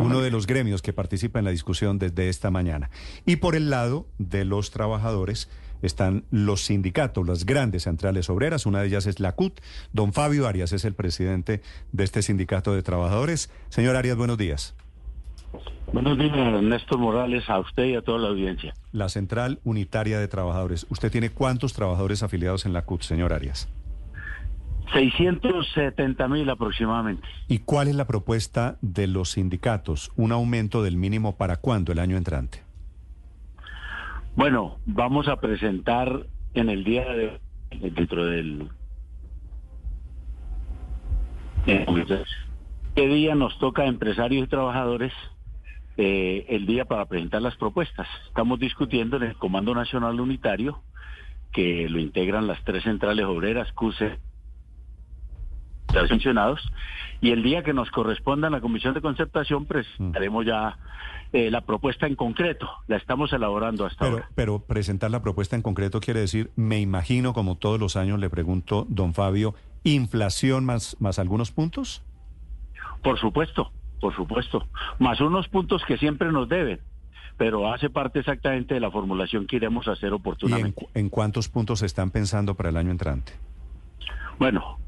Uno de los gremios que participa en la discusión desde esta mañana. Y por el lado de los trabajadores están los sindicatos, las grandes centrales obreras. Una de ellas es la CUT. Don Fabio Arias es el presidente de este sindicato de trabajadores. Señor Arias, buenos días. Buenos días, Néstor Morales, a usted y a toda la audiencia. La Central Unitaria de Trabajadores. ¿Usted tiene cuántos trabajadores afiliados en la CUT, señor Arias? 670 mil aproximadamente. ¿Y cuál es la propuesta de los sindicatos? ¿Un aumento del mínimo para cuándo el año entrante? Bueno, vamos a presentar en el día de dentro del ¿Qué día nos toca a empresarios y trabajadores eh, el día para presentar las propuestas? Estamos discutiendo en el Comando Nacional Unitario, que lo integran las tres centrales obreras, CUSE, los mencionados, y el día que nos corresponda en la Comisión de Concertación presentaremos ya eh, la propuesta en concreto. La estamos elaborando hasta Pero, ahora. pero presentar la propuesta en concreto quiere decir, me imagino, como todos los años le pregunto, don Fabio, inflación más, más algunos puntos. Por supuesto, por supuesto. Más unos puntos que siempre nos deben, pero hace parte exactamente de la formulación que iremos a hacer ¿Y en, oportunamente. cu- en cuántos puntos están pensando para el año entrante? Bueno, en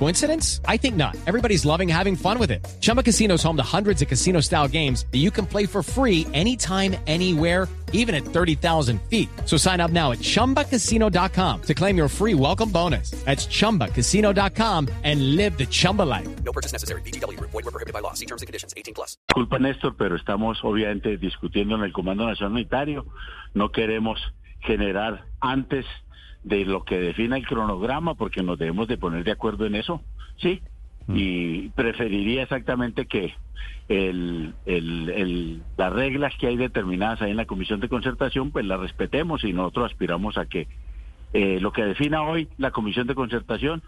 Coincidence? I think not. Everybody's loving having fun with it. Chumba Casino is home to hundreds of casino style games that you can play for free anytime, anywhere, even at 30,000 feet. So sign up now at chumbacasino.com to claim your free welcome bonus. That's chumbacasino.com and live the Chumba life. No purchase necessary. DTW, void, we prohibited by law. See terms and conditions 18 plus. Disculpa, Néstor, pero estamos obviamente discutiendo en el Comando Nacional Unitario. No queremos generar antes de lo que defina el cronograma, porque nos debemos de poner de acuerdo en eso, ¿sí? Y preferiría exactamente que el, el- el- las reglas que hay determinadas ahí en la Comisión de Concertación, pues las respetemos y nosotros aspiramos a que eh, lo que defina hoy la Comisión de Concertación,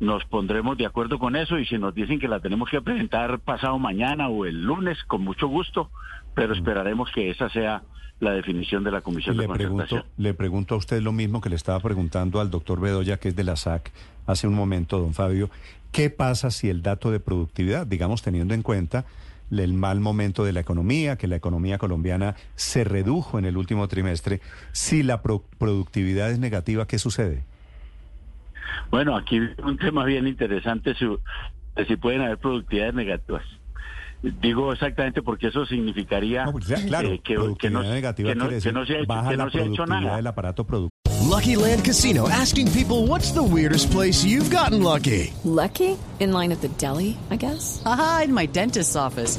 nos pondremos de acuerdo con eso y si nos dicen que la tenemos que presentar pasado mañana o el lunes, con mucho gusto, pero esperaremos que esa sea la definición de la Comisión Le de pregunto, le pregunto a usted lo mismo que le estaba preguntando al doctor Bedoya, que es de la SAC, hace un momento, don Fabio. ¿Qué pasa si el dato de productividad, digamos teniendo en cuenta el mal momento de la economía, que la economía colombiana se redujo en el último trimestre, si la pro- productividad es negativa, ¿qué sucede? Bueno, aquí un tema bien interesante, si, si pueden haber productividades negativas. Digo exactamente porque eso significaría No, pues ya, claro, eh, que, no, negativa que no- quiere que decir no se ha hecho, baja que la no se ha hecho productividad nada. del aparato productivo. Lucky Land Casino asking people what's the weirdest place you've gotten lucky? Lucky? In line at the deli, I guess? Aha, in my dentist's office.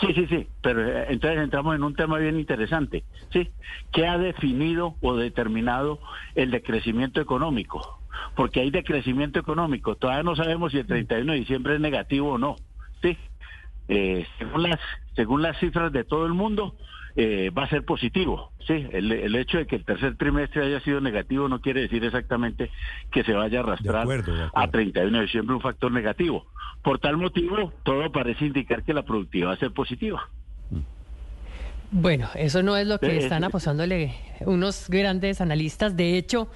Sí, sí, sí, pero eh, entonces entramos en un tema bien interesante, ¿sí? ¿Qué ha definido o determinado el decrecimiento económico? Porque hay decrecimiento económico, todavía no sabemos si el 31 de diciembre es negativo o no, ¿sí? Eh, según, las, según las cifras de todo el mundo, eh, va a ser positivo, ¿sí? El, el hecho de que el tercer trimestre haya sido negativo no quiere decir exactamente que se vaya a arrastrar acuerdo, de a acuerdo. 31 de diciembre un factor negativo. Por tal motivo, todo parece indicar que la productividad va a ser positiva. Bueno, eso no es lo que están apostándole unos grandes analistas. De hecho,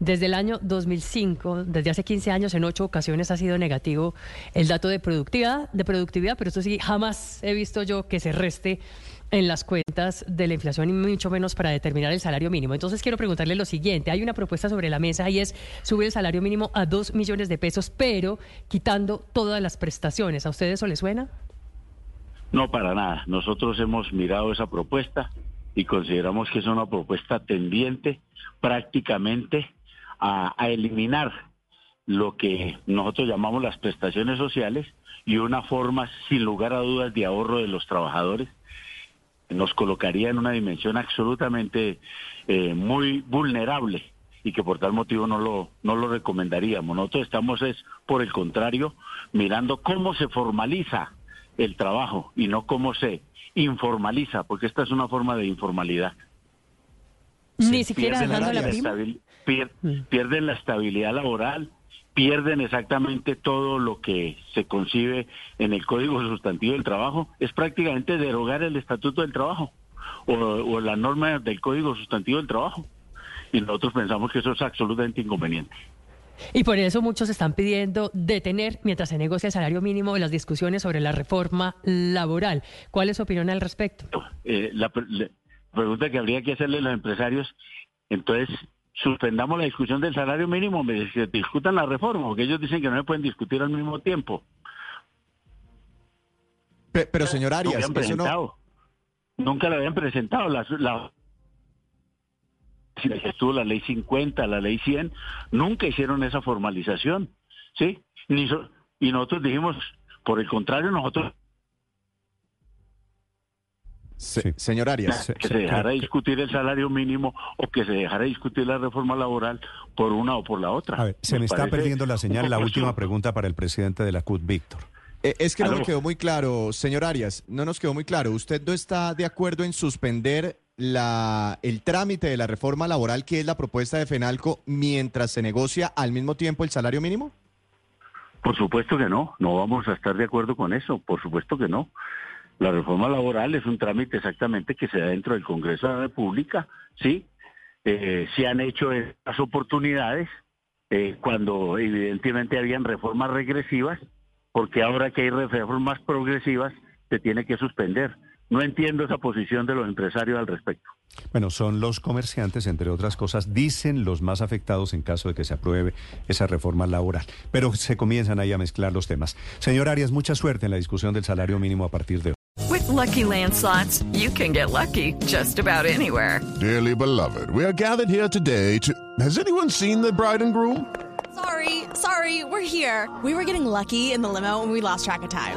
desde el año 2005, desde hace 15 años, en ocho ocasiones ha sido negativo el dato de productividad, de productividad, pero esto sí, jamás he visto yo que se reste en las cuentas de la inflación y mucho menos para determinar el salario mínimo. Entonces quiero preguntarle lo siguiente. Hay una propuesta sobre la mesa y es subir el salario mínimo a dos millones de pesos, pero quitando todas las prestaciones. ¿A usted eso le suena? No, para nada. Nosotros hemos mirado esa propuesta y consideramos que es una propuesta tendiente prácticamente a, eliminar lo que nosotros llamamos las prestaciones sociales y una forma sin lugar a dudas de ahorro de los trabajadores nos colocaría en una dimensión absolutamente eh, muy vulnerable y que por tal motivo no lo, no lo recomendaríamos. Nosotros estamos es, por el contrario, mirando cómo se formaliza el trabajo y no cómo se informaliza, porque esta es una forma de informalidad. Ni siquiera dejando la, prima. Mm. pierden la estabilidad laboral, pierden exactamente todo lo que se concibe en el Código Sustantivo del Trabajo, es prácticamente derogar el Estatuto del Trabajo o, la norma del Código Sustantivo del Trabajo. Y nosotros pensamos que eso es absolutamente inconveniente. Y por eso muchos están pidiendo detener, mientras se negocia el salario mínimo, las discusiones sobre la reforma laboral. ¿Cuál es su opinión al respecto? Eh, la, la pregunta que habría que hacerle a los empresarios, entonces, suspendamos la discusión del salario mínimo, me discutan la reforma, porque ellos dicen que no se pueden discutir al mismo tiempo. Pero, señor Arias, Nunca lo habían presentado. La, la, estuvo la ley 50, la ley 100, nunca hicieron esa formalización, ¿sí? Ni y nosotros dijimos, por el contrario, nosotros señor Arias. Que se dejara discutir el salario mínimo o que se dejara discutir la reforma laboral por una o por la otra. A ver, se me está perdiendo la señal. La última pregunta para el presidente de la CUT, Víctor. Eh, es que no me quedó muy claro, señor Arias, no nos quedó muy claro. ¿Usted no está de acuerdo en suspender la, el trámite de la reforma laboral, que es la propuesta de FENALCO, mientras se negocia al mismo tiempo el salario mínimo? Por supuesto que no, no vamos a estar de acuerdo con eso, por supuesto que no. La reforma laboral es un trámite exactamente que se da dentro del Congreso de la República, ¿sí? Eh, se han hecho estas oportunidades eh, cuando evidentemente habían reformas regresivas, porque ahora que hay reformas progresivas se tiene que suspender. No entiendo esa posición de los empresarios al respecto. Bueno, son los comerciantes, entre otras cosas, dicen los más afectados en caso de que se apruebe esa reforma laboral. Pero se comienzan ahí a mezclar los temas. Señor Arias, mucha suerte en la discusión del salario mínimo a partir de hoy. With lucky landslots, you can get lucky just about anywhere. Dearly beloved, we are gathered here today to. Has anyone seen the bride and groom? Sorry, sorry, we're here. We were getting lucky in the limo and we lost track of time.